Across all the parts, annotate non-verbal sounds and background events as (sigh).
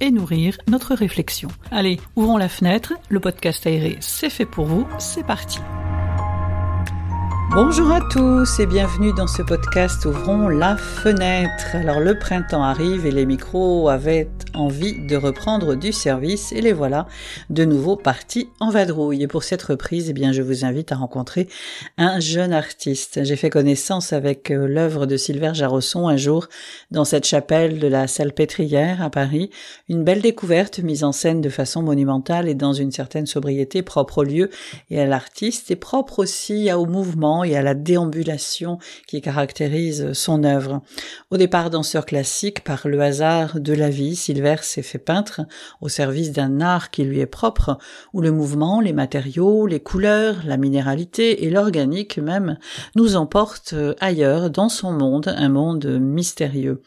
et nourrir notre réflexion. Allez, ouvrons la fenêtre, le podcast aéré, c'est fait pour vous, c'est parti. Bonjour à tous et bienvenue dans ce podcast Ouvrons la fenêtre. Alors le printemps arrive et les micros avaient envie de reprendre du service et les voilà de nouveau partis en vadrouille. Et pour cette reprise, eh bien je vous invite à rencontrer un jeune artiste. J'ai fait connaissance avec euh, l'œuvre de Sylvain Jarosson un jour dans cette chapelle de la Salpêtrière à Paris. Une belle découverte mise en scène de façon monumentale et dans une certaine sobriété propre au lieu et à l'artiste et propre aussi au mouvement et à la déambulation qui caractérise son œuvre. Au départ danseur classique, par le hasard de la vie, Silver s'est fait peintre au service d'un art qui lui est propre, où le mouvement, les matériaux, les couleurs, la minéralité et l'organique même nous emportent ailleurs dans son monde, un monde mystérieux.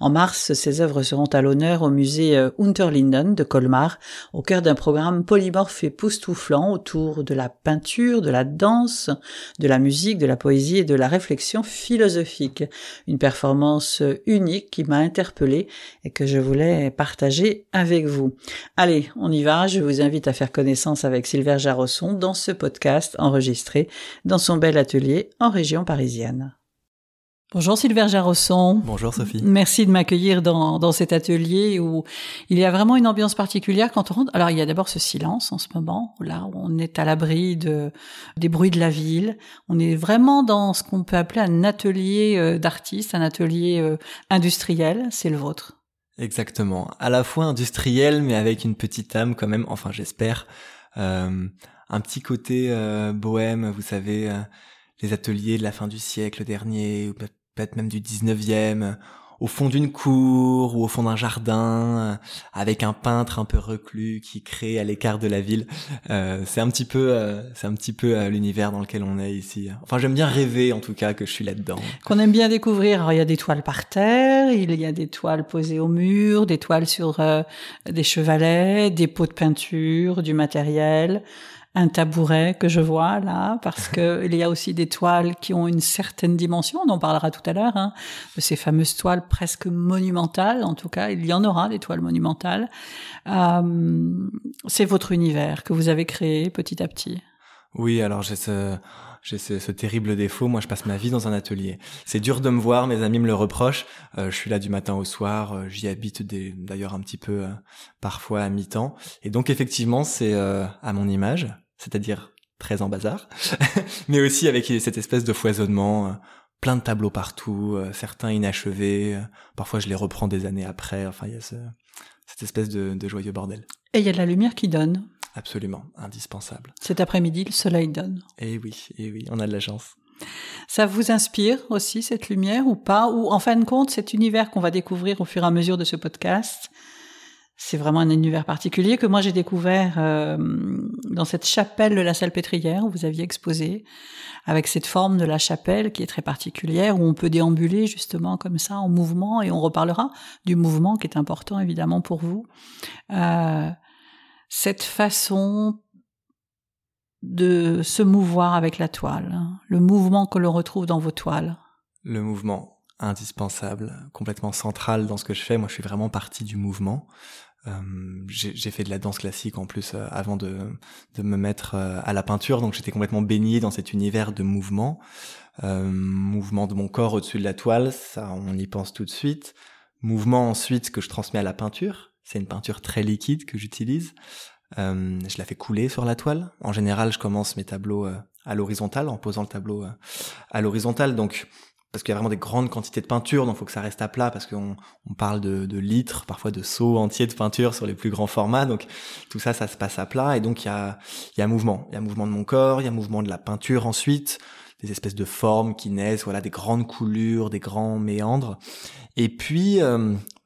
En mars, ses œuvres seront à l'honneur au musée Unterlinden de Colmar, au cœur d'un programme polymorphe et poustouflant autour de la peinture, de la danse, de la musique, de la poésie et de la réflexion philosophique. Une performance unique qui m'a interpellée et que je voulais partager avec vous. Allez, on y va. Je vous invite à faire connaissance avec Sylvain Jarosson dans ce podcast enregistré dans son bel atelier en région parisienne. Bonjour Sylvain Jarosson. Bonjour Sophie. Merci de m'accueillir dans, dans cet atelier où il y a vraiment une ambiance particulière quand on rentre. Alors il y a d'abord ce silence en ce moment, là où on est à l'abri de, des bruits de la ville. On est vraiment dans ce qu'on peut appeler un atelier euh, d'artiste, un atelier euh, industriel. C'est le vôtre. Exactement. À la fois industriel, mais avec une petite âme quand même, enfin j'espère. Euh, un petit côté euh, bohème, vous savez, euh, les ateliers de la fin du siècle dernier, peut-être même du 19e, au fond d'une cour ou au fond d'un jardin, avec un peintre un peu reclus qui crée à l'écart de la ville. Euh, c'est un petit peu, euh, c'est un petit peu euh, l'univers dans lequel on est ici. Enfin, j'aime bien rêver en tout cas que je suis là-dedans. Qu'on aime bien découvrir. Il y a des toiles par terre, il y a des toiles posées au mur, des toiles sur des chevalets, des pots de peinture, du matériel un tabouret que je vois là, parce que (laughs) il y a aussi des toiles qui ont une certaine dimension, on en parlera tout à l'heure, hein, de ces fameuses toiles presque monumentales, en tout cas, il y en aura des toiles monumentales. Euh, c'est votre univers que vous avez créé petit à petit. Oui, alors j'ai ce j'ai ce, terrible défaut. Moi, je passe ma vie dans un atelier. C'est dur de me voir, mes amis me le reprochent. Euh, je suis là du matin au soir. Euh, j'y habite d'ailleurs un petit peu euh, parfois à mi-temps. Et donc, effectivement, c'est à mon image, c'est-à-dire très en bazar, (laughs) mais aussi avec cette espèce de foisonnement. plein de tableaux partout, certains inachevés. parfois, je les reprends des années après. Enfin, il y a cette espèce de, de joyeux bordel. Et il y a de la lumière qui donne. Absolument, indispensable. Cet après-midi, le soleil donne. Eh oui, eh oui, on a de la chance. Ça vous inspire aussi cette lumière ou pas? Ou en fin de compte, cet univers qu'on va découvrir au fur et à mesure de ce podcast, c'est vraiment un univers particulier que moi j'ai découvert euh, dans cette chapelle de la Salpêtrière où vous aviez exposé, avec cette forme de la chapelle qui est très particulière, où on peut déambuler justement comme ça en mouvement, et on reparlera du mouvement qui est important évidemment pour vous. Euh, cette façon de se mouvoir avec la toile, le mouvement que l'on retrouve dans vos toiles. Le mouvement indispensable, complètement central dans ce que je fais. Moi, je suis vraiment partie du mouvement. Euh, j'ai fait de la danse classique en plus euh, avant de, de, me mettre euh, à la peinture, donc j'étais complètement baigné dans cet univers de mouvement, mouvement de mon corps au-dessus de la toile, ça on y pense tout de suite. Mouvement ensuite que je transmets à la peinture, c'est une peinture très liquide que j'utilise. Je la fais couler sur la toile. En général, je commence mes tableaux à l'horizontale, en posant le tableau à l'horizontale. Donc, parce qu'il y a vraiment des grandes quantités de peinture, donc il faut que ça reste à plat, parce qu'on on parle de, litres, parfois de seaux entiers de peinture sur les plus grands formats. Donc, tout ça, ça se passe à plat. Et donc, il y a, y a mouvement. Il y a mouvement de mon corps, il y a mouvement de la peinture ensuite, des espèces de formes qui naissent, voilà, des grandes coulures, des grands méandres. Et puis,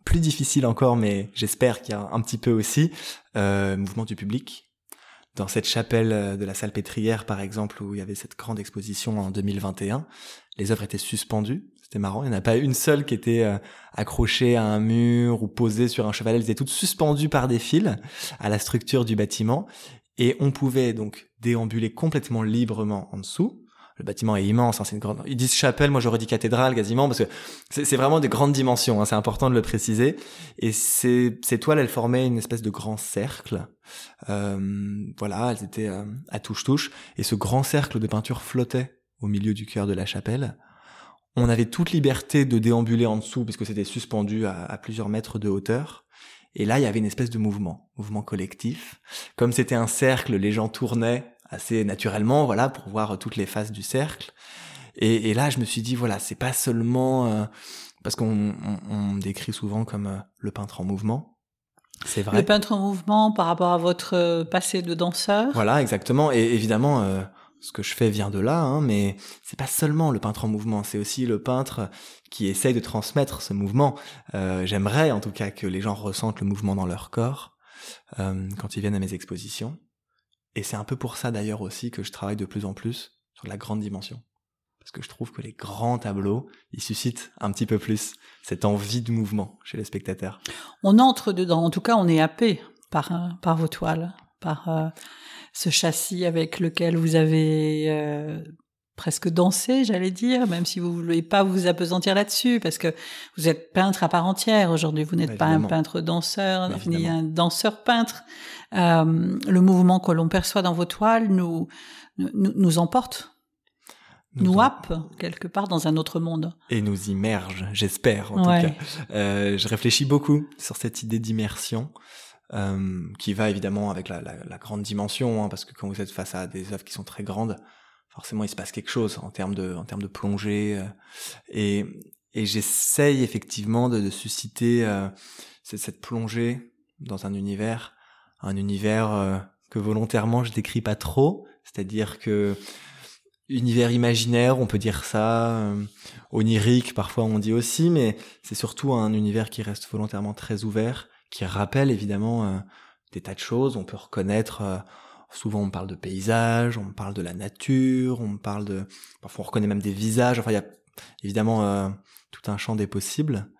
plus difficile encore, mais j'espère qu'il y a un petit peu aussi, euh, mouvement du public. Dans cette chapelle euh, de la salle pétrière, par exemple, où il y avait cette grande exposition en 2021, les œuvres étaient suspendues. C'était marrant. Il n'y en a pas une seule qui était euh, accrochée à un mur ou posée sur un chevalet. Elles étaient toutes suspendues par des fils à la structure du bâtiment. Et on pouvait donc déambuler complètement librement en dessous le bâtiment est immense, hein, c'est une grande. Ils disent chapelle, moi j'aurais dit cathédrale quasiment parce que c'est vraiment des grandes dimensions. Hein, c'est important de le préciser. Et ces, ces toiles, elles formaient une espèce de grand cercle. Euh, voilà, elles étaient euh, à touche-touche, et ce grand cercle de peinture flottait au milieu du cœur de la chapelle. On avait toute liberté de déambuler en dessous puisque c'était suspendu à plusieurs mètres de hauteur. Et là, il y avait une espèce de mouvement, mouvement collectif. Comme c'était un cercle, les gens tournaient assez naturellement, voilà, pour voir toutes les faces du cercle. Et, et là, je me suis dit, voilà, c'est pas seulement euh, parce qu'on on, décrit souvent comme euh, le peintre en mouvement. C'est vrai. Le peintre en mouvement par rapport à votre euh, passé de danseur. Voilà, exactement. Et évidemment, ce que je fais vient de là, hein, mais c'est pas seulement le peintre en mouvement, c'est aussi le peintre qui essaye de transmettre ce mouvement. J'aimerais, en tout cas, que les gens ressentent le mouvement dans leur corps quand ils viennent à mes expositions. Et c'est un peu pour ça d'ailleurs aussi que je travaille de plus en plus sur la grande dimension. Parce que je trouve que les grands tableaux, ils suscitent un petit peu plus cette envie de mouvement chez les spectateurs. On entre dedans, en tout cas on est happé par, euh, par vos toiles, par euh, ce châssis avec lequel vous avez euh, presque dansé, j'allais dire, même si vous ne voulez pas vous apesantir là-dessus, parce que vous êtes peintre à part entière aujourd'hui, vous n'êtes pas un peintre danseur, ni un danseur peintre. Euh, le mouvement que l'on perçoit dans vos toiles nous, nous, nous emporte, nous, happe quelque part dans un autre monde. Et nous immerge, j'espère en tout cas. Euh, je réfléchis beaucoup sur cette idée d'immersion. Euh, qui va évidemment avec la, la, la grande dimension, hein, parce que quand vous êtes face à des œuvres qui sont très grandes, forcément il se passe quelque chose en termes de en termes de plongée euh, et et j'essaye effectivement de, de susciter euh, cette, cette, plongée dans un univers un univers euh, que volontairement je décris pas trop, c'est-à-dire que univers imaginaire, on peut dire ça, euh, onirique parfois on dit aussi, mais c'est surtout un univers qui reste volontairement très ouvert, qui rappelle évidemment euh, des tas de choses. On peut reconnaître, euh, souvent on parle de paysages, on parle de la nature, on parle de, parfois on reconnaît même des visages. Enfin, il y a évidemment tout un champ des possibles.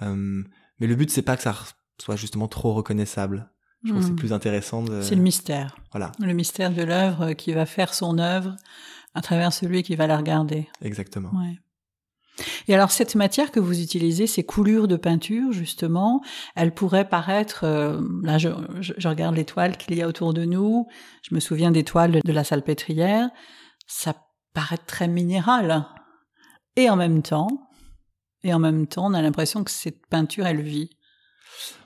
mais le but c'est pas que ça soit justement trop reconnaissable. Je trouve que c'est hmm. plus intéressant de... C'est le mystère. Voilà. Le mystère de l'œuvre qui va faire son œuvre à travers celui qui va la regarder. Exactement. Ouais. Et alors cette matière que vous utilisez, ces coulures de peinture justement, elles pourraient paraître, euh, là je, regarde les toiles qu'il y a autour de nous, je me souviens des toiles de la salle pétrière, ça paraît très minéral. Et en même temps, et en même temps, on a l'impression que cette peinture, elle vit.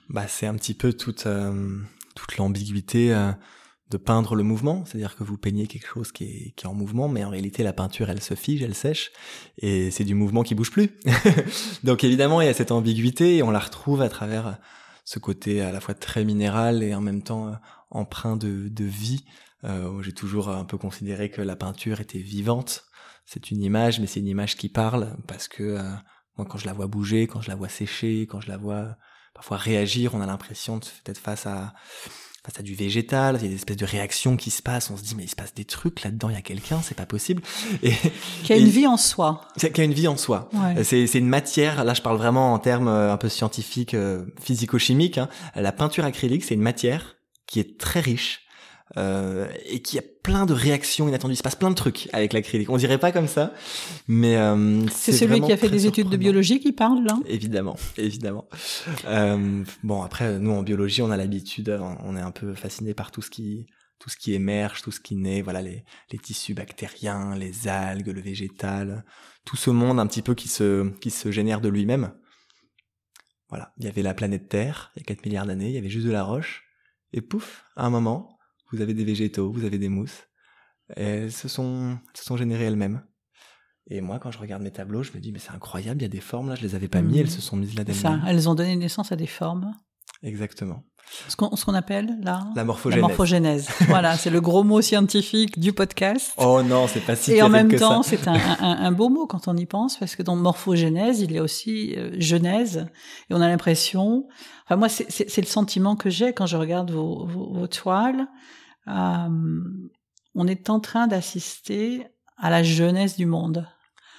Bah, c'est un petit peu toute euh, toute l'ambiguïté euh, de peindre le mouvement, c'est-à-dire que vous peignez quelque chose qui est, qui est en mouvement, mais en réalité la peinture elle se fige, elle sèche, et c'est du mouvement qui bouge plus. (laughs) Donc évidemment il y a cette ambiguïté et on la retrouve à travers ce côté à la fois très minéral et en même temps euh, empreint de, de vie. Euh, J'ai toujours un peu considéré que la peinture était vivante. C'est une image, mais c'est une image qui parle parce que moi quand je la vois bouger, quand je la vois sécher, quand je la vois parfois réagir, on a l'impression d'être face à face à du végétal, il y a des espèces de réactions qui se passent, on se dit mais il se passe des trucs là-dedans, il y a quelqu'un, c'est pas possible. (laughs) Et, qui a une vie en soi. Qui a une vie en soi. C'est une matière, là je parle vraiment en termes euh, un peu scientifiques, euh, physico-chimiques, hein. la peinture acrylique c'est une matière qui est très riche, euh, et qui a plein de réactions inattendues. Il se passe plein de trucs avec l'acrylique. On dirait pas comme ça, mais euh, c'est celui qui a fait des études de biologie qui parle là. Évidemment, évidemment. Euh, bon après, nous en biologie, on a l'habitude, on est un peu fasciné par tout ce qui tout ce qui émerge, tout ce qui naît, voilà les, les tissus bactériens, les algues, le végétal, tout ce monde un petit peu qui se qui se génère de lui-même. Voilà, il y avait la planète Terre il y a 4 milliards d'années, il y avait juste de la roche et pouf, à un moment, vous avez des végétaux, vous avez des mousses. Et elles se sont, se sont générées elles-mêmes. Et moi, quand je regarde mes tableaux, je me dis, mais c'est incroyable, il y a des formes là, je les avais pas mis, elles mhm. se sont mises là Ça, elles ont donné naissance à des formes. Exactement. Ce qu'on qu'on appelle là La morphogénèse. La morphogénèse. (laughs) voilà, c'est le gros mot scientifique du podcast. Oh non, c'est pas si Et en même temps, c'est un, un, un, beau mot quand on y pense, parce que dans morphogénèse, il y a aussi euh, genèse, et on a l'impression. Enfin, moi, c'est le sentiment que j'ai quand je regarde vos, vos, vos toiles. Euh, on est en train d'assister à la jeunesse du monde.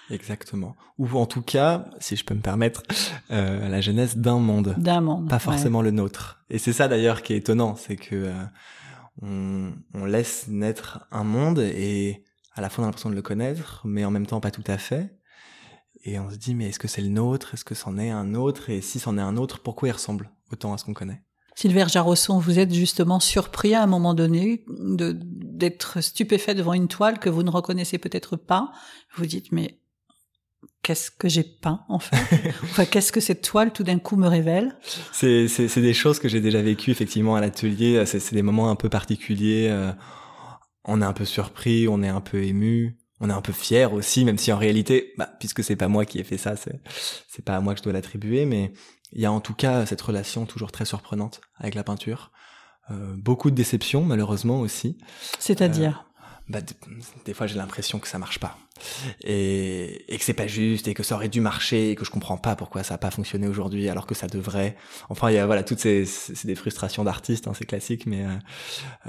Exactement. Ou en tout cas, si je peux me permettre, euh, la jeunesse d'un monde. D'un monde. Pas forcément ouais. le nôtre. Et c'est ça d'ailleurs qui est étonnant, c'est que euh, on, on, laisse naître un monde et à la fois on a l'impression de le connaître, mais en même temps pas tout à fait. Et on se dit, mais est-ce que c'est le nôtre? Est-ce que c'en est un autre? Et si c'en est un autre, pourquoi il ressemble autant à ce qu'on connaît? Sylvain Jarosson, vous êtes justement surpris à un moment donné de d'être stupéfait devant une toile que vous ne reconnaissez peut-être pas. Vous dites, mais qu'est-ce que j'ai peint en fait? (laughs) Enfin, qu'est-ce que cette toile tout d'un coup me révèle? C'est c'est des choses que j'ai déjà vécues effectivement à l'atelier. C'est des moments un peu particuliers. Euh, on est un peu surpris, on est un peu ému, on est un peu fier aussi, même si en réalité, bah, puisque c'est pas moi qui ai fait ça, c'est c'est pas à moi que je dois l'attribuer, mais il y a en tout cas cette relation toujours très surprenante avec la peinture. Euh, beaucoup de déceptions malheureusement aussi. C'est-à-dire? Euh, bah, des fois j'ai l'impression que ça marche pas. Et, et que c'est pas juste et que ça aurait dû marcher et que je comprends pas pourquoi ça a pas fonctionné aujourd'hui alors que ça devrait. Enfin il y a voilà toutes ces c'est des frustrations d'artistes hein, c'est classique mais euh,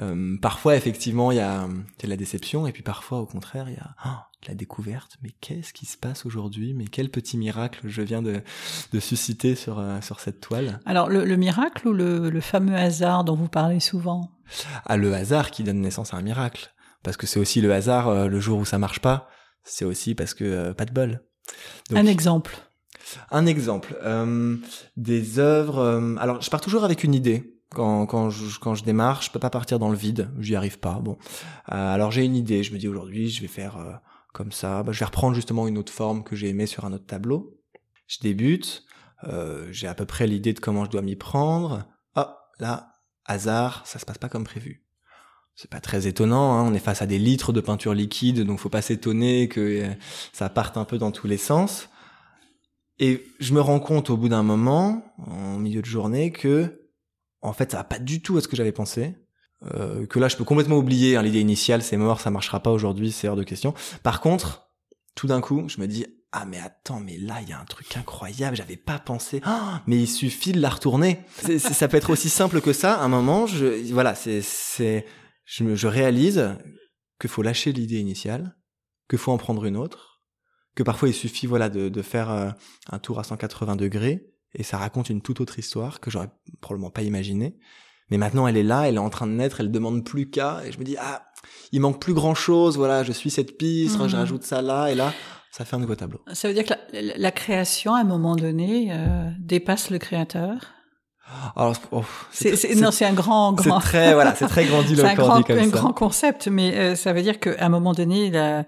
euh, parfois effectivement il y a, il y a de la déception et puis parfois au contraire il y a oh, de la découverte. Mais qu'est-ce qui se passe aujourd'hui? Mais quel petit miracle je viens de, de susciter sur euh, sur cette toile? Alors le, le miracle ou le, le fameux hasard dont vous parlez souvent? Ah le hasard qui donne naissance à un miracle parce que c'est aussi le hasard euh, le jour où ça marche pas c'est aussi parce que euh, pas de bol. Donc, un exemple. Un exemple. Euh, des œuvres. Euh, alors, je pars toujours avec une idée. Quand, quand, je, quand je démarre, je peux pas partir dans le vide. J'y arrive pas. Bon. alors j'ai une idée. Je me dis aujourd'hui, je vais faire comme ça. Bah, je vais reprendre justement une autre forme que j'ai aimée sur un autre tableau. Je débute. j'ai à peu près l'idée de comment je dois m'y prendre. Ah, là, hasard, ça se passe pas comme prévu c'est pas très étonnant, hein, on est face à des litres de peinture liquide, donc faut pas s'étonner que ça parte un peu dans tous les sens. Et je me rends compte au bout d'un moment, en milieu de journée, que en fait ça va pas du tout à ce que j'avais pensé. Euh, que là je peux complètement oublier hein, l'idée initiale, c'est mort, ça marchera pas aujourd'hui, c'est hors de question. Par contre, tout d'un coup, je me dis ah mais attends, mais là il y a un truc incroyable, j'avais pas pensé. Oh, mais il suffit de la retourner. Ça peut être aussi simple que ça. À un moment, je voilà, c'est je, me, je réalise qu'il faut lâcher l'idée initiale, qu'il faut en prendre une autre, que parfois il suffit voilà de, de faire euh, un tour à 180 degrés et ça raconte une toute autre histoire que j'aurais probablement pas imaginée. Mais maintenant elle est là, elle est en train de naître, elle demande plus qu'à et je me dis ah il manque plus grand chose, voilà je suis cette piste, mmh. je rajoute ça là et là ça fait un nouveau tableau. Ça veut dire que la, la création à un moment donné euh, dépasse le créateur. Alors, oh, c'est, non, c'est un grand, grand. C'est très, voilà, c'est très grandiloquent (laughs) c'est un grand, comme un ça. grand concept, mais euh, ça veut dire qu'à un moment donné, la,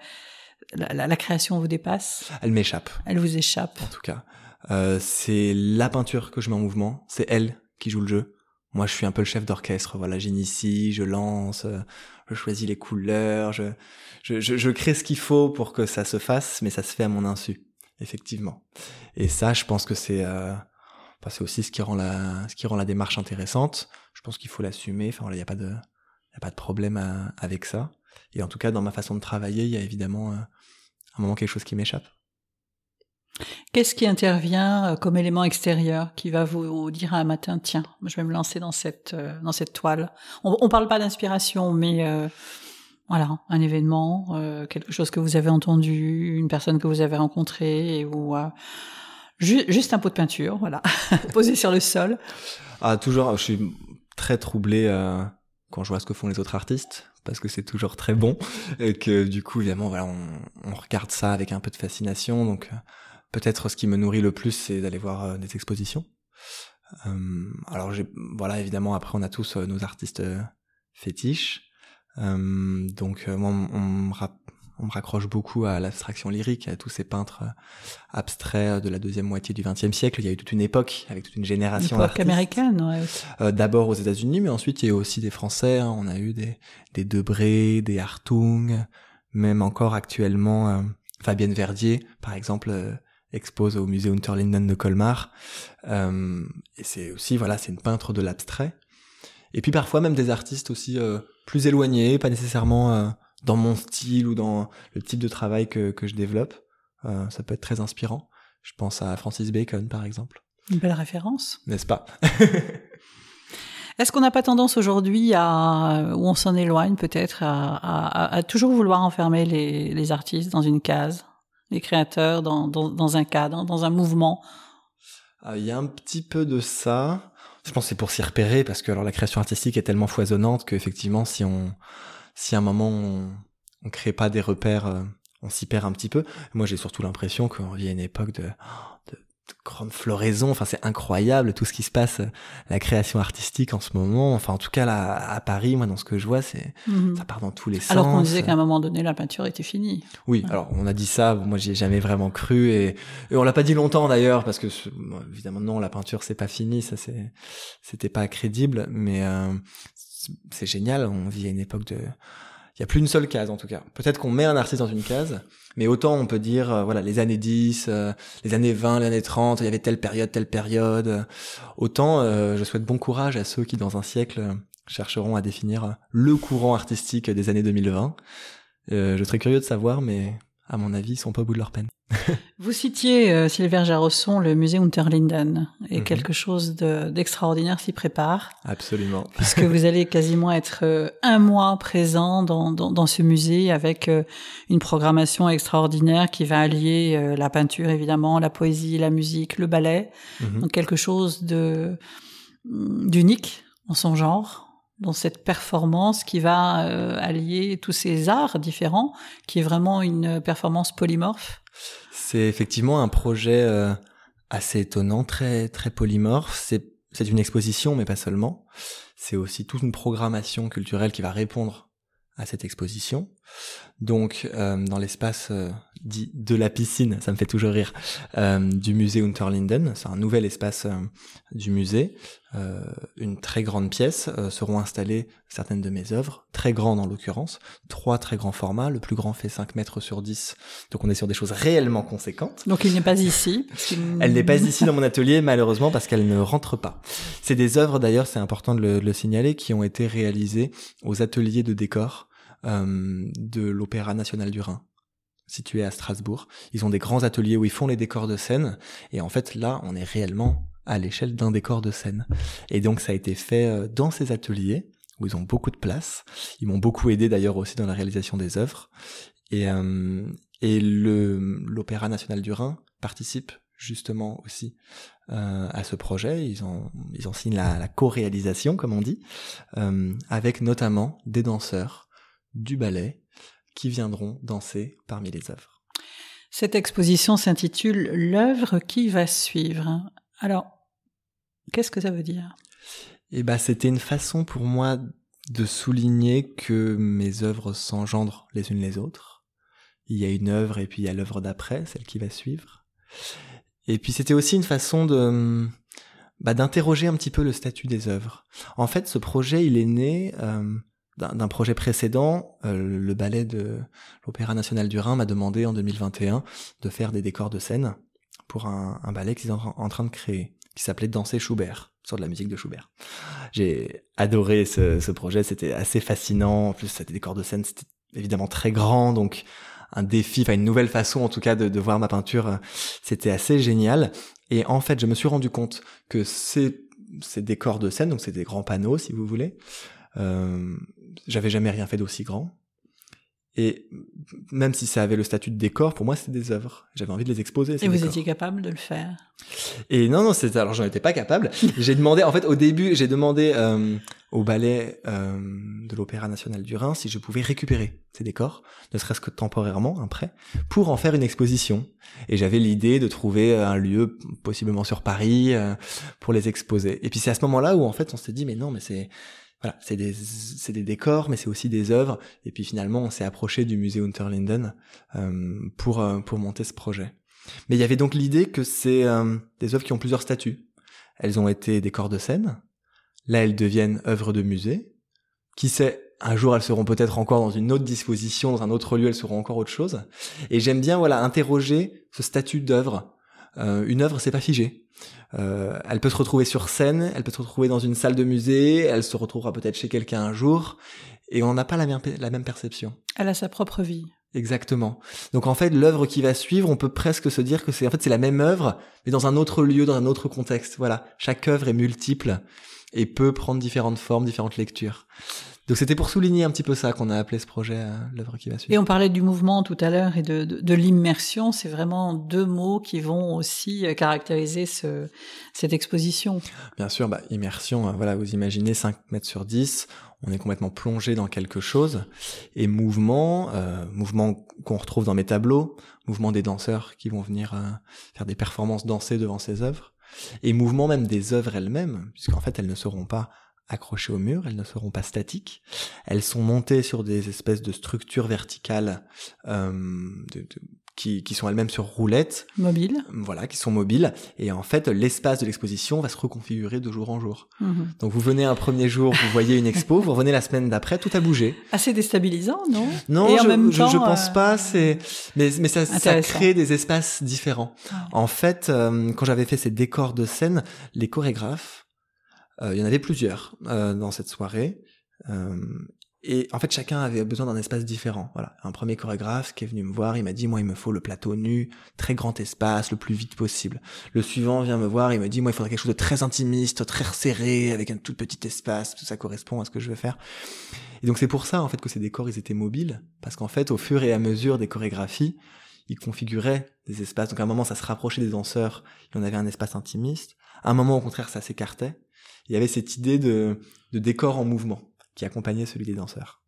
la, la, création vous dépasse. Elle m'échappe. Elle vous échappe. En tout cas, euh, c'est la peinture que je mets en mouvement. C'est elle qui joue le jeu. Moi, je suis un peu le chef d'orchestre. Voilà, j'initie, je lance, euh, je choisis les couleurs, je, je, je, je crée ce qu'il faut pour que ça se fasse, mais ça se fait à mon insu, effectivement. Et ça, je pense que c'est euh, C'est aussi ce qui rend la, ce qui rend la démarche intéressante. Je pense qu'il faut l'assumer. Enfin, il n'y a pas de, y a pas de problème avec ça. Et en tout cas, dans ma façon de travailler, il y a évidemment euh, un moment quelque chose qui m'échappe. Qu'est-ce qui intervient euh, comme élément extérieur qui va vous dire un matin, tiens, je vais me lancer dans cette, euh, dans cette toile? On, on parle pas d'inspiration, mais euh, voilà, un événement, quelque chose que vous avez entendu, une personne que vous avez rencontrée et où Juste un pot de peinture, voilà, (laughs) posé sur le sol. Ah, toujours, je suis très troublé euh, quand je vois ce que font les autres artistes, parce que c'est toujours très bon, et que du coup, évidemment, voilà, on, on regarde ça avec un peu de fascination, donc euh, peut-être ce qui me nourrit le plus, c'est d'aller voir euh, des expositions. Euh, alors, voilà, évidemment, après, on a tous nos artistes fétiches, donc moi, on me rappelle on me raccroche beaucoup à l'abstraction lyrique, à tous ces peintres abstraits de la deuxième moitié du XXe siècle. Il y a eu toute une époque avec toute une génération d'artistes. américaine, ouais. Euh, D'abord aux États-Unis, mais ensuite il y a eu aussi des Français. Hein. On a eu des, des Debré, des Hartung, même encore actuellement euh, Fabienne Verdier, par exemple, euh, expose au musée Unterlinden de Colmar. Et c'est aussi voilà, c'est une peintre de l'abstrait. Et puis parfois même des artistes aussi plus éloignés, pas nécessairement dans mon style ou dans le type de travail que, que je développe. ça peut être très inspirant. Je pense à Francis Bacon par exemple. Une belle référence. N'est-ce pas? (laughs) Est-ce qu'on n'a pas tendance aujourd'hui à, où on s'en éloigne peut-être, à, toujours vouloir enfermer les, artistes dans une case, les créateurs dans, un cadre, dans un mouvement? Ah, Il y a un petit peu de ça. Je pense que c'est pour s'y repérer parce que alors la création artistique est tellement foisonnante qu'effectivement si on si à un moment on, on crée pas des repères, euh, on s'y perd un petit peu. Moi j'ai surtout l'impression qu'on vit à une époque de, de grande floraison. Enfin, c'est incroyable tout ce qui se passe, euh, la création artistique en ce moment. Enfin, en tout cas là à Paris, moi dans ce que je vois, c'est mhm. ça part dans tous les sens. Alors qu'on disait qu'à un moment donné la peinture était finie. Oui, alors on a dit ça. Moi, j'y ai jamais vraiment cru et, et on l'a pas dit longtemps d'ailleurs parce que évidemment non, la peinture c'est pas fini. Ça c'est c'était pas crédible, mais euh, c'est génial. On vit à une époque de il y a plus une seule case en tout cas. Peut-être qu'on met un artiste dans une case, mais autant on peut dire euh, voilà les années 10, euh, les années 20, les années 30, il y avait telle période, telle période. Autant euh, je souhaite bon courage à ceux qui dans un siècle chercheront à définir le courant artistique des années 2020. je serais curieux de savoir, mais à mon avis, ils sont pas au bout de leur peine. (laughs) Vous citiez euh, Sylvain Jarosson, le musée Unterlinden, et mhm. quelque chose d'extraordinaire s'y prépare. Absolument. (laughs) puisque vous allez quasiment être euh, un mois présent dans, dans, ce musée avec euh, une programmation extraordinaire qui va allier la peinture évidemment, la poésie, la musique, le ballet, mhm. donc quelque chose de d'unique en son genre dans cette performance qui va euh, allier tous ces arts différents, qui est vraiment une performance polymorphe C'est effectivement un projet euh, assez étonnant, très très polymorphe. C'est c'est une exposition, mais pas seulement. C'est aussi toute une programmation culturelle qui va répondre à cette exposition. Donc, euh, dans l'espace euh, dit de la piscine, ça me fait toujours rire, euh, du musée Unterlinden, c'est un nouvel espace du musée. une très grande pièce seront installées certaines de mes œuvres, très grandes en l'occurrence, trois très grands formats. Le plus grand fait 5 mètres sur 10, donc on est sur des choses réellement conséquentes. Donc il n'est pas ici. Elle n'est pas ici dans mon atelier, malheureusement, parce qu'elle ne rentre pas. C'est des œuvres, d'ailleurs, c'est important de le, de le signaler, qui ont été réalisées aux ateliers de décor euh, de l'Opéra national du Rhin situé à Strasbourg. Ils ont des grands ateliers où ils font les décors de scène et en fait là on est réellement à l'échelle d'un décor de scène. Et donc ça a été fait euh, dans ces ateliers où ils ont beaucoup de place. Ils m'ont beaucoup aidé d'ailleurs aussi dans la réalisation des œuvres. Et, euh, et l'Opéra national du Rhin participe justement aussi euh, à ce projet. Ils ont ils ont signé la, co-réalisation comme on dit, avec notamment des danseurs du ballet qui viendront danser parmi les œuvres. Cette exposition s'intitule L'œuvre qui va suivre. Alors, qu'est-ce que ça veut dire? Eh ben, c'était une façon pour moi de souligner que mes œuvres s'engendrent les unes les autres. Il y a une œuvre et puis il y a l'œuvre d'après, celle qui va suivre. Et puis c'était aussi une façon de bah, d'interroger un petit peu le statut des œuvres. En fait, ce projet, il est né euh, d'un projet précédent, euh, le ballet de l'Opéra national du Rhin m'a demandé en 2021 de faire des décors de scène pour un, un ballet qu'ils sont en train de créer, qui s'appelait Danser Schubert, sur de la musique de Schubert. J'ai adoré ce, ce projet, c'était assez fascinant. En plus, c'était des décors de scène, c'était évidemment très grand, donc un défi, enfin une nouvelle façon en tout cas de, de voir ma peinture, c'était assez génial. Et en fait, je me suis rendu compte que ces, ces décors de scène, donc c'est des grands panneaux si vous voulez, euh, j'avais jamais rien fait d'aussi grand. Et même si ça avait le statut de décor, pour moi, c'était des œuvres. J'avais envie de les exposer. Et vous étiez capable de le faire? Et non, non, c'était alors j'en étais pas capable. (laughs) j'ai demandé, en fait, au début, j'ai demandé euh, au ballet euh, de l'Opéra national du Rhin si je pouvais récupérer ces décors, ne serait-ce que temporairement, un prêt, pour en faire une exposition. Et j'avais l'idée de trouver un lieu, possiblement sur Paris, euh, pour les exposer. Et puis c'est à ce moment-là où, en fait, on s'est dit, mais non, mais c'est voilà, c'est des, c'est des décors, mais c'est aussi des œuvres. Et puis finalement, on s'est approché du musée Unterlinden euh, pour euh, pour monter ce projet. Mais il y avait donc l'idée que c'est euh, des œuvres qui ont plusieurs statuts. Elles ont été décors de scène. Là, elles deviennent œuvres de musée. Qui sait, un jour, elles seront peut-être encore dans une autre disposition, dans un autre lieu, elles seront encore autre chose. Et j'aime bien, voilà, interroger ce statut d'œuvre Euh, une œuvre, c'est pas figé. Euh, elle peut se retrouver sur scène, elle peut se retrouver dans une salle de musée, elle se retrouvera peut-être chez quelqu'un un jour, et on n'a pas la même, la même perception. Elle a sa propre vie. Exactement. Donc en fait, l'œuvre qui va suivre, on peut presque se dire que c'est en fait c'est la même œuvre, mais dans un autre lieu, dans un autre contexte. Voilà, chaque œuvre est multiple et peut prendre différentes formes, différentes lectures. Donc c'était pour souligner un petit peu ça qu'on a appelé ce projet euh, l'œuvre qui va suivre. Et on parlait du mouvement tout à l'heure et de, de, de l'immersion. C'est vraiment deux mots qui vont aussi euh, caractériser ce, cette exposition. Bien sûr, bah, immersion, euh, voilà, vous imaginez 5 mètres sur 10, on est complètement plongé dans quelque chose. Et mouvement, euh, mouvement qu'on retrouve dans mes tableaux, mouvement des danseurs qui vont venir euh, faire des performances dansées devant ces œuvres, et mouvement même des œuvres elles-mêmes, puisqu'en fait elles ne seront pas accrochées au mur, elles ne seront pas statiques, elles sont montées sur des espèces de structures verticales euh, de, de, qui, qui sont elles-mêmes sur roulettes. Mobiles. Voilà, qui sont mobiles. Et en fait, l'espace de l'exposition va se reconfigurer de jour en jour. Mmh. Donc vous venez un premier jour, vous voyez une expo, vous revenez la semaine d'après, tout a bougé. Assez déstabilisant, non? Non, Et je, en même je, temps, je, pense euh... pas. C'est mais mais ça, ça crée des espaces différents. Ah. En fait, euh, quand j'avais fait ces décors de scène, les chorégraphes, euh, il y en avait plusieurs euh, dans cette soirée. Et en fait, chacun avait besoin d'un espace différent. Voilà, un premier chorégraphe qui est venu me voir, il m'a dit moi il me faut le plateau nu, très grand espace, le plus vite possible. Le suivant vient me voir, il me dit moi il faudrait quelque chose de très intimiste, très resserré, avec un tout petit espace, tout ça correspond à ce que je veux faire. Et donc c'est pour ça en fait que ces décors ils étaient mobiles, parce qu'en fait au fur et à mesure des chorégraphies, ils configuraient des espaces. Donc à un moment ça se rapprochait des danseurs, il y en avait un espace intimiste. À un moment au contraire ça s'écartait. Il y avait cette idée de, de décor en mouvement qui accompagnait celui des danseurs.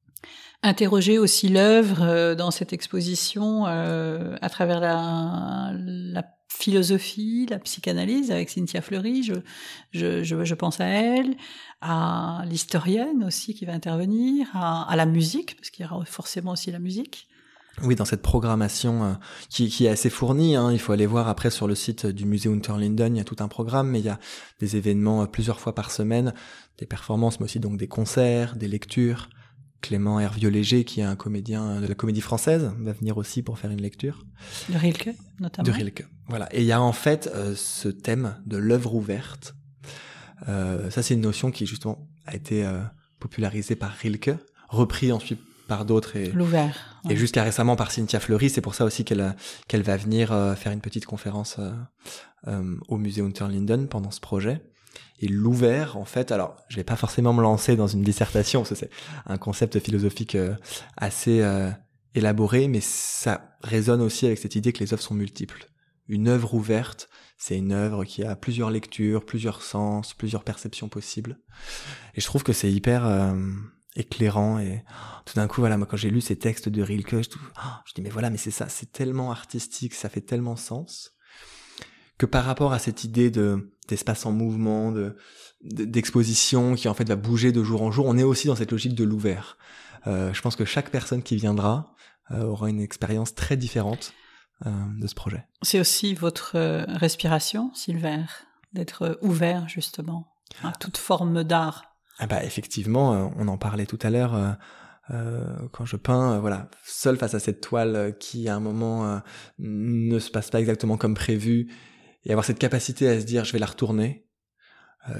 Interroger aussi l'œuvre euh, dans cette exposition euh, à travers la, philosophie, la psychanalyse avec Cynthia Fleury, je, pense à elle, à l'historienne aussi qui va intervenir, à la musique, parce qu'il y aura forcément aussi la musique. Oui, dans cette programmation euh, qui, qui, est assez fournie, hein, il faut aller voir après sur le site du musée Unterlinden, il y a tout un programme, mais il y a des événements euh, plusieurs fois par semaine, des performances, mais aussi donc des concerts, des lectures. Clément Hervieux-Léger, qui est un comédien de la comédie française, va venir aussi pour faire une lecture. De Rilke, notamment. De Rilke, voilà. Et il y a en fait euh, ce thème de l'œuvre ouverte. Euh, ça, c'est une notion qui justement a été euh, popularisée par Rilke, repris ensuite par d'autres et l'ouvert ouais. et jusqu'à récemment par Cynthia Fleury. C'est pour ça aussi qu'elle qu'elle va venir euh, faire une petite conférence euh, euh, au musée Unterlinden pendant ce projet. Et l'ouvert en fait alors je vais pas forcément me lancer dans une dissertation parce que c'est un concept philosophique euh, assez euh, élaboré mais ça résonne aussi avec cette idée que les œuvres sont multiples. Une œuvre ouverte c'est une œuvre qui a plusieurs lectures plusieurs sens plusieurs perceptions possibles. Et je trouve que c'est hyper euh, éclairant et tout d'un coup voilà moi quand j'ai lu ces textes de Rilke je, je dis mais voilà mais c'est ça c'est tellement artistique ça fait tellement sens que par rapport à cette idée de d'espace en mouvement de d'exposition qui en fait va bouger de jour en jour on est aussi dans cette logique de l'ouvert. Euh, je pense que chaque personne qui viendra euh, aura une expérience très différente euh, de ce projet. C'est aussi votre respiration Sylvain d'être ouvert justement à toute forme d'art ah bah effectivement, euh, on en parlait tout à l'heure. Euh, euh, quand je peins, euh, voilà, seul face à cette toile qui à un moment ne se passe pas exactement comme prévu, et avoir cette capacité à se dire je vais la retourner.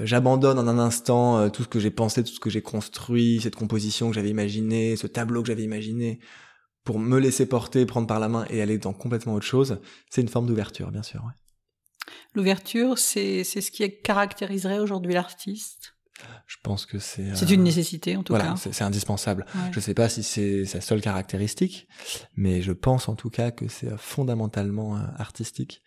J'abandonne en un instant tout ce que j'ai pensé, tout ce que j'ai construit, cette composition que j'avais imaginée, ce tableau que j'avais imaginé, pour me laisser porter, prendre par la main et aller dans complètement autre chose. C'est une forme d'ouverture, bien sûr. Ouais. L'ouverture, c'est ce qui caractériserait aujourd'hui l'artiste? Je pense que c'est c'est euh, une nécessité en tout voilà, cas. c'est indispensable. Ouais. Je sais pas si c'est sa seule caractéristique, mais je pense en tout cas que c'est fondamentalement euh, artistique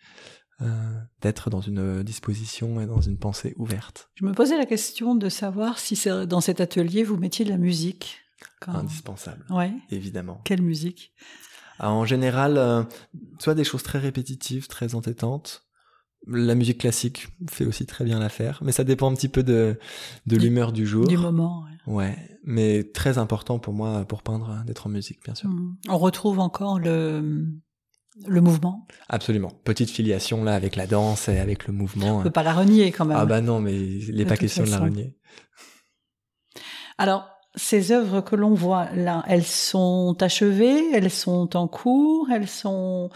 euh, d'être dans une disposition et dans une pensée ouverte. Je me posais la question de savoir si dans cet atelier vous mettiez de la musique. Quand... Indispensable. Ouais. Évidemment. Quelle musique? Alors, En général, euh, soit des choses très répétitives, très entêtantes, la musique classique fait aussi très bien l'affaire, mais ça dépend un petit peu de, de l'humeur du jour. Du moment, ouais. ouais. mais très important pour moi, pour peindre, d'être en musique, bien sûr. Mmh. On retrouve encore le, le mouvement? Absolument. Petite filiation là avec la danse et avec le mouvement. On peut pas la renier quand même. Ah bah non, mais il n'est pas question façon. de la renier. Alors, ces œuvres que l'on voit là, elles sont achevées, elles sont en cours, elles sont...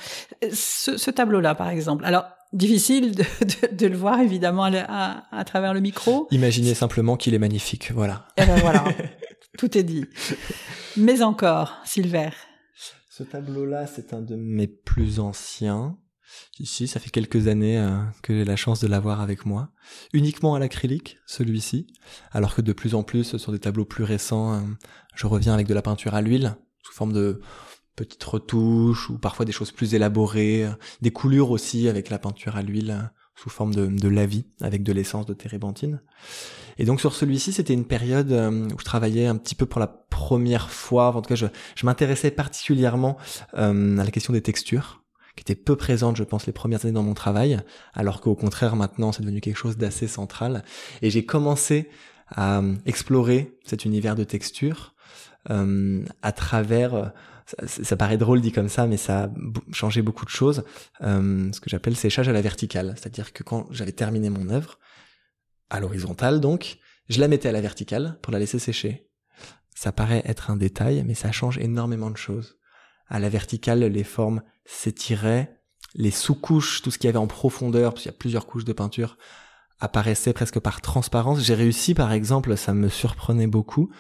Ce, ce tableau-là, par exemple. Alors, difficile de, le voir évidemment à, travers le micro. Imaginez simplement qu'il est magnifique, voilà. Et eh ben voilà, (laughs) tout est dit. Mais encore, Silver. Ce tableau-là, c'est un de mes plus anciens. Ici, ça fait quelques années euh, que j'ai la chance de l'avoir avec moi. Uniquement à l'acrylique, celui-ci. Alors que de plus en plus, sur des tableaux plus récents, euh, je reviens avec de la peinture à l'huile, sous forme de petites retouches, ou parfois des choses plus élaborées, euh, des coulures aussi avec la peinture à l'huile, sous forme de, de lavis, avec de l'essence de térébenthine. Et donc sur celui-ci, c'était une période où je travaillais un petit peu pour la première fois, en tout cas je, je m'intéressais particulièrement à la question des textures qui était peu présente, je pense, les premières années dans mon travail, alors qu'au contraire, maintenant, c'est devenu quelque chose d'assez central. Et j'ai commencé à euh, explorer cet univers de texture euh, à travers... Euh, ça, paraît drôle dit comme ça, mais ça a changé beaucoup de choses. Euh, ce que j'appelle séchage à la verticale, c'est-à-dire que quand j'avais terminé mon œuvre, à l'horizontale donc, je la mettais à la verticale pour la laisser sécher. Ça paraît être un détail, mais ça change énormément de choses. À la verticale, les formes s'étiraient, les sous-couches, tout ce qu'il y avait en profondeur, parce qu'il y a plusieurs couches de peinture, apparaissaient presque par transparence. J'ai réussi, par exemple, ça me surprenait beaucoup,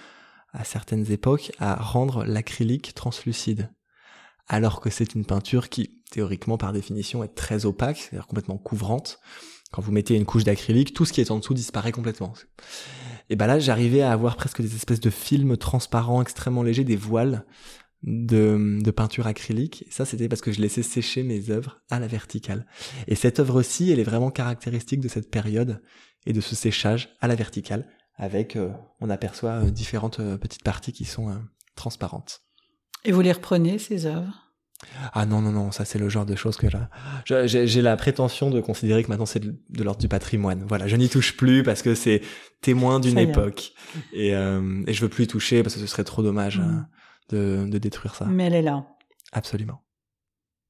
à certaines époques, à rendre l'acrylique translucide. Alors que c'est une peinture qui, théoriquement, par définition, est très opaque, c'est-à-dire complètement couvrante. Quand vous mettez une couche d'acrylique, tout ce qui est en dessous disparaît complètement. Et ben là, j'arrivais à avoir presque des espèces de films transparents extrêmement légers, des voiles, de, peinture acrylique. Ça, c'était parce que je laissais sécher mes œuvres à la verticale. Et cette œuvre-ci, elle est vraiment caractéristique de cette période et de ce séchage à la verticale, avec, euh, on aperçoit euh, différentes euh, petites parties qui sont transparentes. Et vous les reprenez, ces œuvres? Ah non, non, non, ça c'est le genre de choses que j'ai la prétention de considérer que maintenant c'est de, l'ordre du patrimoine. Voilà, je n'y touche plus parce que c'est témoin d'une époque. Et, et je veux plus y toucher parce que ce serait trop dommage. Hein. Mm de, détruire ça. Mais elle est là. Absolument.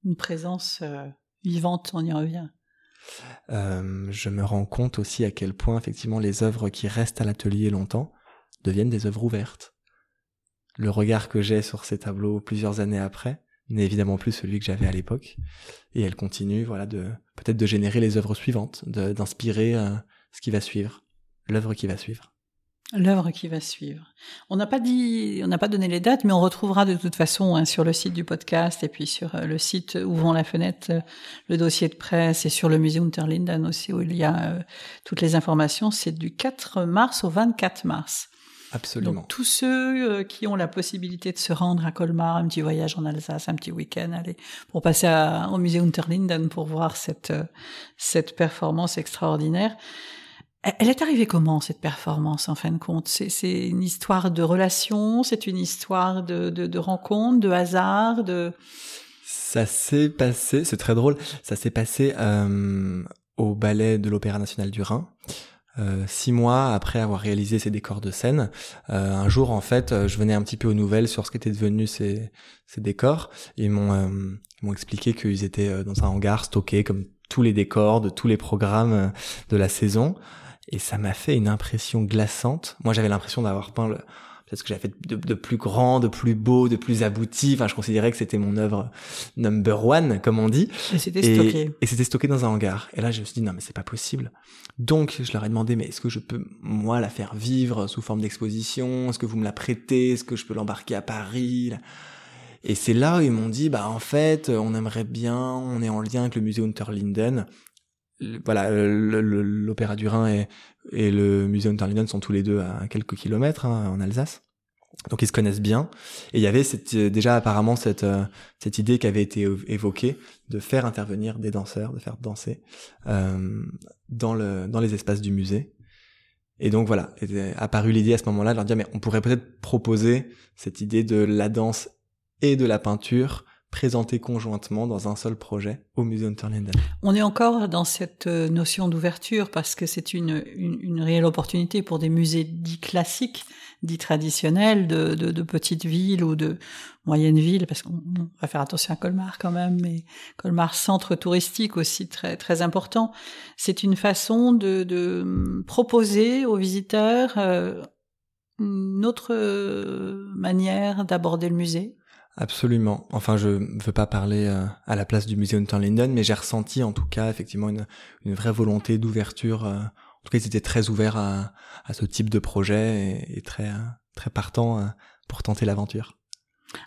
Une présence euh, vivante, on y revient. Euh, je me rends compte aussi à quel point effectivement les œuvres qui restent à l'atelier longtemps deviennent des œuvres ouvertes. Le regard que j'ai sur ces tableaux plusieurs années après n'est évidemment plus celui que j'avais à l'époque, et elle continue, voilà, de peut-être de générer les œuvres suivantes, d'inspirer euh, ce qui va suivre, l'œuvre qui va suivre. L'œuvre qui va suivre. On n'a pas dit, on n'a pas donné les dates, mais on retrouvera de toute façon hein, sur le site du podcast et puis sur euh, le site Ouvrons la fenêtre, euh, le dossier de presse et sur le musée Unterlinden aussi où il y a euh, toutes les informations. C'est du 4 mars au 24 mars. Absolument. Donc tous ceux qui ont la possibilité de se rendre à Colmar, un petit voyage en Alsace, un petit week-end, allez, pour passer au musée Unterlinden pour voir cette cette performance extraordinaire. Elle est arrivée comment cette performance en fin de compte? C'est une histoire de relation, c'est une histoire de, de, de rencontre, de hasard, de. Ça s'est passé, c'est très drôle. Ça s'est passé euh, au ballet de l'Opéra national du Rhin. Euh, six mois après avoir réalisé ces décors de scène, euh, un jour en fait, euh, je venais un petit peu aux nouvelles sur ce qu'étaient devenus ces, ces décors. Ils m'ont euh, m'ont expliqué qu'ils étaient dans un hangar stocké comme tous les décors de tous les programmes de la saison et ça m'a fait une impression glaçante. Moi, j'avais l'impression d'avoir peint le, peut-être que j'avais fait de, plus grand, de plus beau, de plus abouti. Enfin, je considérais que c'était mon œuvre number one, comme on dit. Et c'était stocké. Et c'était stocké dans un hangar. Et là, je me suis dit, non, mais c'est pas possible. Donc, je leur ai demandé, mais est-ce que je peux, moi, la faire vivre sous forme d'exposition? Est-ce que vous me la prêtez? Est-ce que je peux l'embarquer à Paris? Et c'est là où ils m'ont dit, bah, en fait, on aimerait bien, on est en lien avec le musée Unterlinden voilà, l'Opéra du Rhin et, le Musée Unterlinden sont tous les deux à quelques kilomètres hein, en Alsace. Donc ils se connaissent bien. Et il y avait cette, déjà apparemment cette, euh, cette idée qui avait été évoquée de faire intervenir des danseurs, de faire danser euh, dans, le, dans les espaces du musée. Et donc voilà, est apparu l'idée à ce moment-là de leur dire mais on pourrait peut-être proposer cette idée de la danse et de la peinture présentés conjointement dans un seul projet au Musée Unterlinden. On est encore dans cette euh, notion d'ouverture parce que c'est une, une, réelle opportunité pour des musées dits classiques, dits traditionnels de, de, de petites villes ou de moyennes villes, parce qu'on va faire attention à Colmar quand même, mais Colmar centre touristique aussi très très important. C'est une façon de, de hum, proposer aux visiteurs euh, une autre euh, manière d'aborder le musée Absolument. Enfin, je ne veux pas parler euh, à la place du musée Hunter Linden, mais j'ai ressenti en tout cas effectivement une, vraie volonté d'ouverture. Euh, en tout cas, ils étaient très ouverts à, ce type de projet et, très euh, très partants pour tenter l'aventure.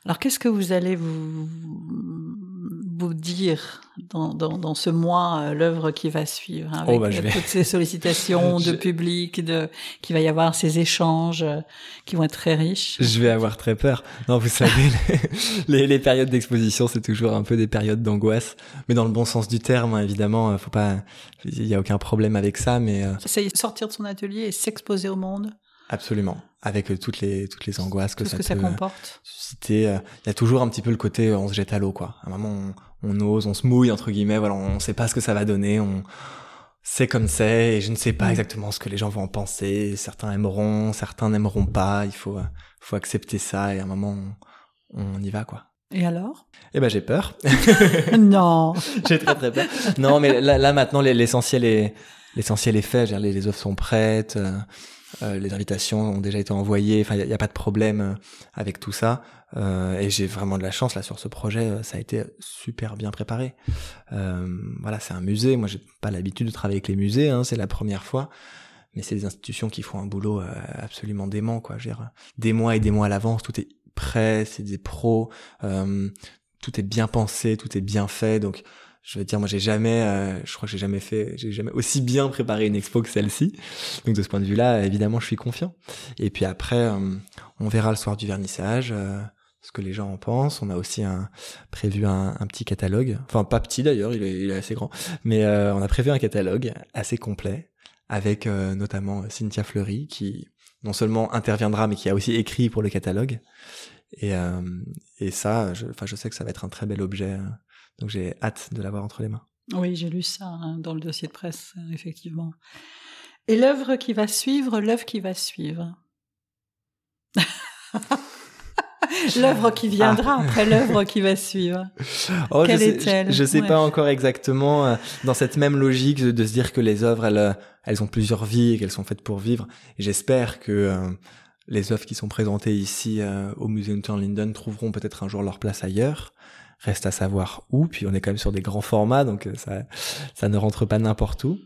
Alors, qu'est-ce que vous allez vous, vous dire dans, dans, dans ce mois, euh, l'œuvre qui va suivre, hein, oh, avec bah, euh, toutes ces sollicitations (laughs) de public, de, qu'il va y avoir ces échanges euh, qui vont être très riches? Je vais avoir très peur. Non, vous savez, (laughs) les, les, périodes d'exposition, c'est toujours un peu des périodes d'angoisse, mais dans le bon sens du terme, hein, évidemment. Faut pas, il y a aucun problème avec ça, mais c'est sortir de son atelier et s'exposer au monde? Absolument, avec toutes les toutes les angoisses que Tout ça que peut ça comporte. susciter. Il y a toujours un petit peu le côté on se jette à l'eau quoi. À un moment on, on, ose, on se mouille entre guillemets. Voilà, on sait pas ce que ça va donner. On c'est comme c'est et je ne sais pas exactement ce que les gens vont en penser. Certains aimeront, certains n'aimeront pas. Il faut faut accepter ça et à un moment on, on y va quoi. Et alors? Eh ben j'ai peur. (laughs) non. (laughs) j'ai très très peur. Non mais là, là maintenant l'essentiel est l'essentiel est fait. Les, les offres sont prêtes. Euh, euh, les invitations ont déjà été envoyées. Enfin, il n'y a, pas de problème euh, avec tout ça. Euh, et j'ai vraiment de la chance là sur ce projet. Ça a été super bien préparé. Voilà, c'est un musée. Moi, j'ai pas l'habitude de travailler avec les musées. Hein, c'est la première fois. Mais c'est des institutions qui font un boulot absolument dément. Quoi. Je dire, des mois et des mois à l'avance, tout est prêt. C'est des pros. Tout est bien pensé, tout est bien fait. Donc je veux dire, moi, j'ai jamais, euh, je crois que j'ai jamais fait, j'ai jamais aussi bien préparé une expo que celle-ci. Donc, de ce point de vue-là, évidemment, je suis confiant. Et puis après, euh, on verra le soir du vernissage euh, ce que les gens en pensent. On a aussi un, prévu un, petit catalogue, enfin pas petit d'ailleurs, il est, il est assez grand, mais euh, on a prévu un catalogue assez complet avec euh, notamment Cynthia Fleury qui non seulement interviendra, mais qui a aussi écrit pour le catalogue. Et, et ça, je, enfin, je sais que ça va être un très bel objet. Donc j'ai hâte de l'avoir entre les mains. Oui, j'ai lu ça hein, dans le dossier de presse, euh, effectivement. Et l'œuvre qui va suivre, l'œuvre qui va suivre. (laughs) l'œuvre qui viendra ah. après l'œuvre qui va suivre. (laughs) Oh, Quelle je sais, est-elle Je, je sais Ouais. pas encore exactement euh, dans cette même logique de, de se dire que les œuvres elles euh, elles ont plusieurs vies et qu'elles sont faites pour vivre. J'espère que euh, les œuvres qui sont présentées ici euh, au musée Hunter Linden trouveront peut-être un jour leur place ailleurs. Reste à savoir où. Puis on est quand même sur des grands formats, donc euh, ça ça ne rentre pas n'importe où.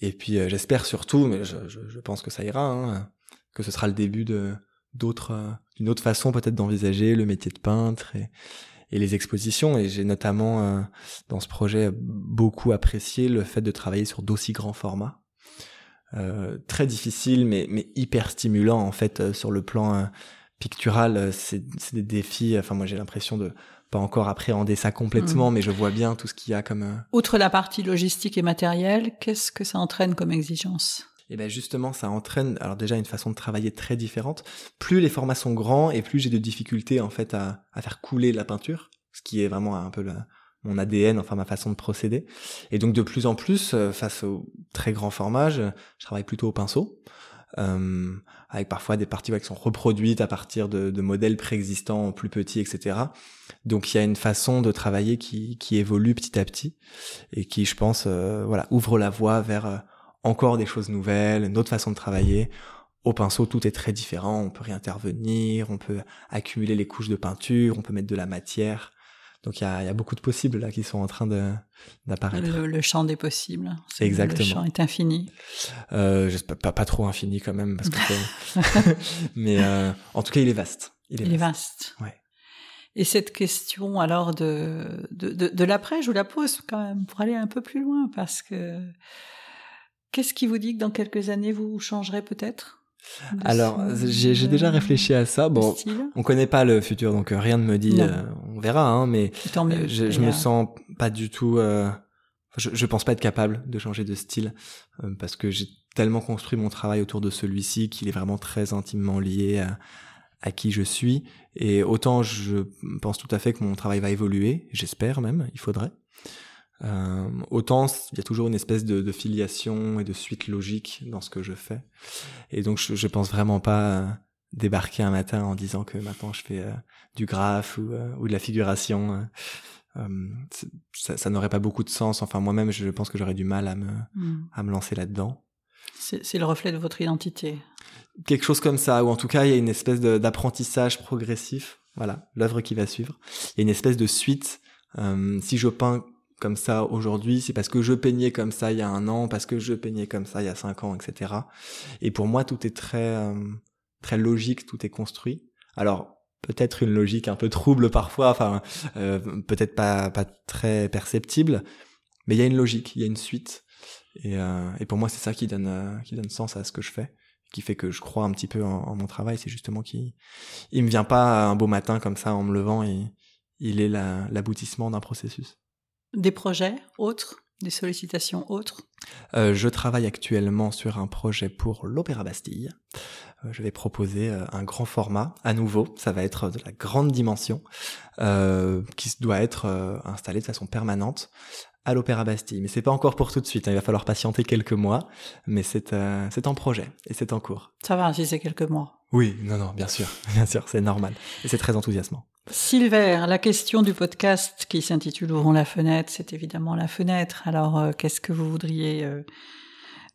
Et puis euh, j'espère surtout, mais je, je, je pense que ça ira, hein, que ce sera le début de d'autres euh, d'une autre façon peut-être d'envisager le métier de peintre et, les expositions. Et j'ai notamment dans ce projet beaucoup apprécié le fait de travailler sur d'aussi grands formats. Très difficile mais, mais hyper stimulant en fait sur le plan euh, pictural euh, c'est des défis enfin moi j'ai l'impression de pas encore appréhender ça complètement Mm. mais je vois bien tout ce qu'il y a comme euh, Outre la partie logistique et matérielle, qu'est-ce que ça entraîne comme exigence? Et ben justement, ça entraîne alors déjà une façon de travailler très différente. Plus les formats sont grands et plus j'ai de difficultés en fait à, à faire couler la peinture, ce qui est vraiment un peu le- mon ADN, enfin ma façon de procéder. Et donc de plus en plus, euh, face aux très grands formats, je, je travaille plutôt au pinceau, euh, avec parfois des parties ouais, qui sont reproduites à partir de, de modèles préexistants plus petits, etc. Donc il y a une façon de travailler qui, qui évolue petit à petit et qui, je pense, euh, voilà, ouvre la voie vers euh, encore des choses nouvelles, une autre façon de travailler. Au pinceau, tout est très différent. On peut réintervenir, on peut accumuler les couches de peinture, on peut mettre de la matière. Donc il y a, il y a beaucoup de possibles là qui sont en train d'apparaître. le, le champ des possibles. C'est- Exactement. Le champ est infini. Euh, j'espère pas, pas trop infini quand même parce que c'est- (laughs) (laughs) mais euh, en tout cas il est vaste. Il est Il est vaste. Ouais. Et cette question alors de, de, de, de l'après, je vous la pose quand même pour aller un peu plus loin parce que qu'est-ce qui vous dit que dans quelques années vous changerez peut-être Alors j'ai déjà réfléchi à ça. Bon, on connaît pas le futur donc euh, rien ne me dit. Euh, verra hein, mais mieux. Euh, je, me sens pas du tout. Euh, je, je pense pas être capable de changer de style euh, parce que j'ai tellement construit mon travail autour de celui-ci qu'il est vraiment très intimement lié à, à qui je suis. Et autant je pense tout à fait que mon travail va évoluer, j'espère même, il faudrait. Euh, autant il y a toujours une espèce de, de filiation et de suite logique dans ce que je fais. Et donc je, je pense vraiment pas euh, débarquer un matin en disant que maintenant je fais euh, du graphe ou, euh, ou de la figuration. euh. Ça, ça n'aurait pas beaucoup de sens. Enfin, moi-même, je pense que j'aurais du mal à me, Hmm. à me lancer là-dedans. C'est le reflet de votre identité. Quelque chose comme ça, ou en tout cas, il y a une espèce d'apprentissage progressif. Voilà, l'œuvre qui va suivre. Il y a une espèce de suite. Si je peins comme ça aujourd'hui, c'est parce que je peignais comme ça il y a un an, parce que je peignais comme ça il y a cinq ans, etc. Et pour moi, tout est très très logique, tout est construit. Alors peut-être une logique un peu trouble parfois, enfin euh, peut-être pas pas très perceptible, mais il y a une logique, il y a une suite. Et, euh, et pour moi, c'est ça qui donne euh, qui donne sens à ce que je fais, qui fait que je crois un petit peu en, mon travail. C'est justement qu'il il me vient pas un beau matin comme ça en me levant et il est l'aboutissement d'un processus. Des projets autres? Des sollicitations autres euh, Je travaille actuellement sur un projet pour l'Opéra Bastille. Euh, je vais proposer euh, un grand format à nouveau. Ça va être de la grande dimension qui doit être euh, installé de façon permanente à l'Opéra Bastille. Mais c'est pas encore pour tout de suite. Hein. Il va falloir patienter quelques mois, mais c'est c'est en projet et c'est en cours. Ça va si c'est quelques mois. Oui, non, non, bien sûr, (laughs) bien sûr, c'est normal et c'est très enthousiasmant. Silver, la question du podcast qui s'intitule Ouvrons la fenêtre, c'est évidemment la fenêtre. Alors, euh, qu'est-ce que vous voudriez euh,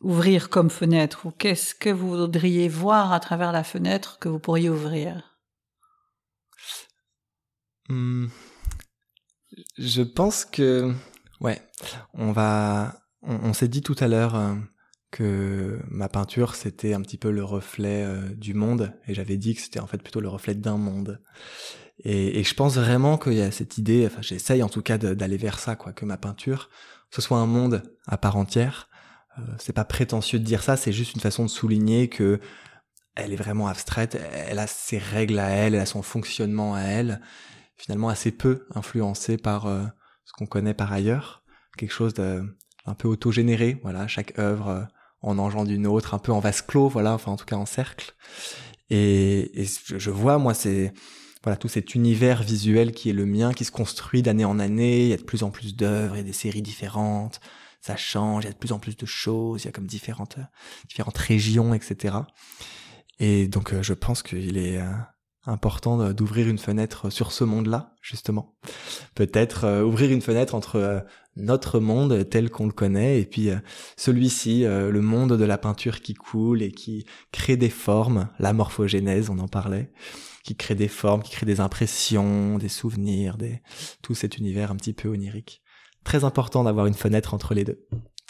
ouvrir comme fenêtre ou qu'est-ce que vous voudriez voir à travers la fenêtre que vous pourriez ouvrir? Hum, Je pense que, ouais, on va, on, s'est dit tout à l'heure euh, que ma peinture c'était un petit peu le reflet du monde et j'avais dit que c'était en fait plutôt le reflet d'un monde. Et, je pense vraiment qu'il y a cette idée, enfin j'essaye en tout cas d'aller vers ça, quoi, que ma peinture, ce soit un monde à part entière. Euh, c'est pas prétentieux de dire ça, c'est juste une façon de souligner que elle est vraiment abstraite, elle a ses règles à elle, elle a son fonctionnement à elle, finalement assez peu influencé par euh, ce qu'on connaît par ailleurs, quelque chose de un peu autogénéré, voilà, chaque œuvre euh, en engendre une autre, un peu en vase clos, voilà, enfin en tout cas en cercle. Et, et je vois, moi, c'est voilà tout cet univers visuel qui est le mien, qui se construit d'année en année. Il y a de plus en plus d'œuvres et des séries différentes. Ça change, il y a de plus en plus de choses. Il y a comme différentes différentes régions, etc. Et donc euh, je pense qu'il est euh, important d'ouvrir une fenêtre sur ce monde-là, justement. Peut-être euh, ouvrir une fenêtre entre notre monde tel qu'on le connaît et puis celui-ci, le monde de la peinture qui coule et qui crée des formes, la morphogénèse, on en parlait qui crée des formes, qui crée des impressions, des souvenirs, des... tout cet univers un petit peu onirique. Très important d'avoir une fenêtre entre les deux.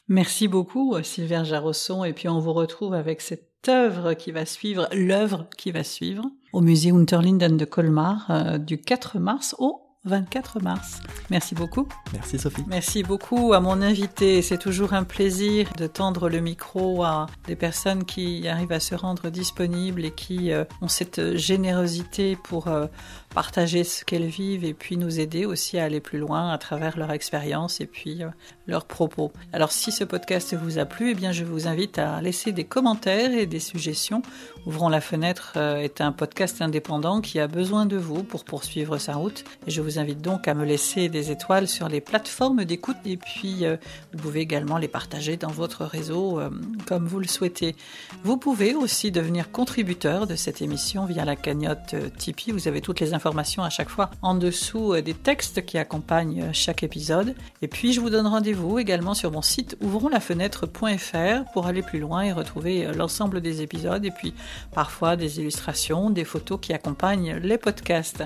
Merci beaucoup, Sylvain Jarosson. Et puis on vous retrouve avec cette œuvre qui va suivre, l'œuvre qui va suivre, au musée Unterlinden de Colmar, euh, du 4 mars au 24 mars. Merci beaucoup. Merci Sophie. Merci beaucoup à mon invité. C'est toujours un plaisir de tendre le micro à des personnes qui arrivent à se rendre disponibles et qui euh, ont cette générosité pour euh, partager ce qu'elles vivent et puis nous aider aussi à aller plus loin à travers leur expérience et puis euh, leurs propos. Alors si ce podcast vous a plu, eh bien je vous invite à laisser des commentaires et des suggestions. Ouvrons la fenêtre est un podcast indépendant qui a besoin de vous pour poursuivre sa route je vous invite donc à me laisser des étoiles sur les plateformes d'écoute et puis euh, vous pouvez également les partager dans votre réseau euh, comme vous le souhaitez. Vous pouvez aussi devenir contributeur de cette émission via la cagnotte euh, Tipeee. Vous avez toutes les informations à chaque fois en dessous des textes qui accompagnent chaque épisode. Et puis je vous donne rendez-vous également sur mon site ouvronslafenêtre.fr pour aller plus loin et retrouver l'ensemble des épisodes et puis parfois des illustrations, des photos qui accompagnent les podcasts.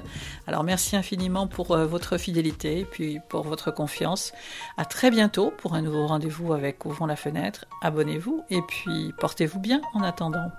Alors merci infiniment pour euh, votre fidélité et puis pour votre confiance. À très bientôt pour un nouveau rendez-vous avec Ouvrons la fenêtre. Abonnez-vous et puis portez-vous bien en attendant.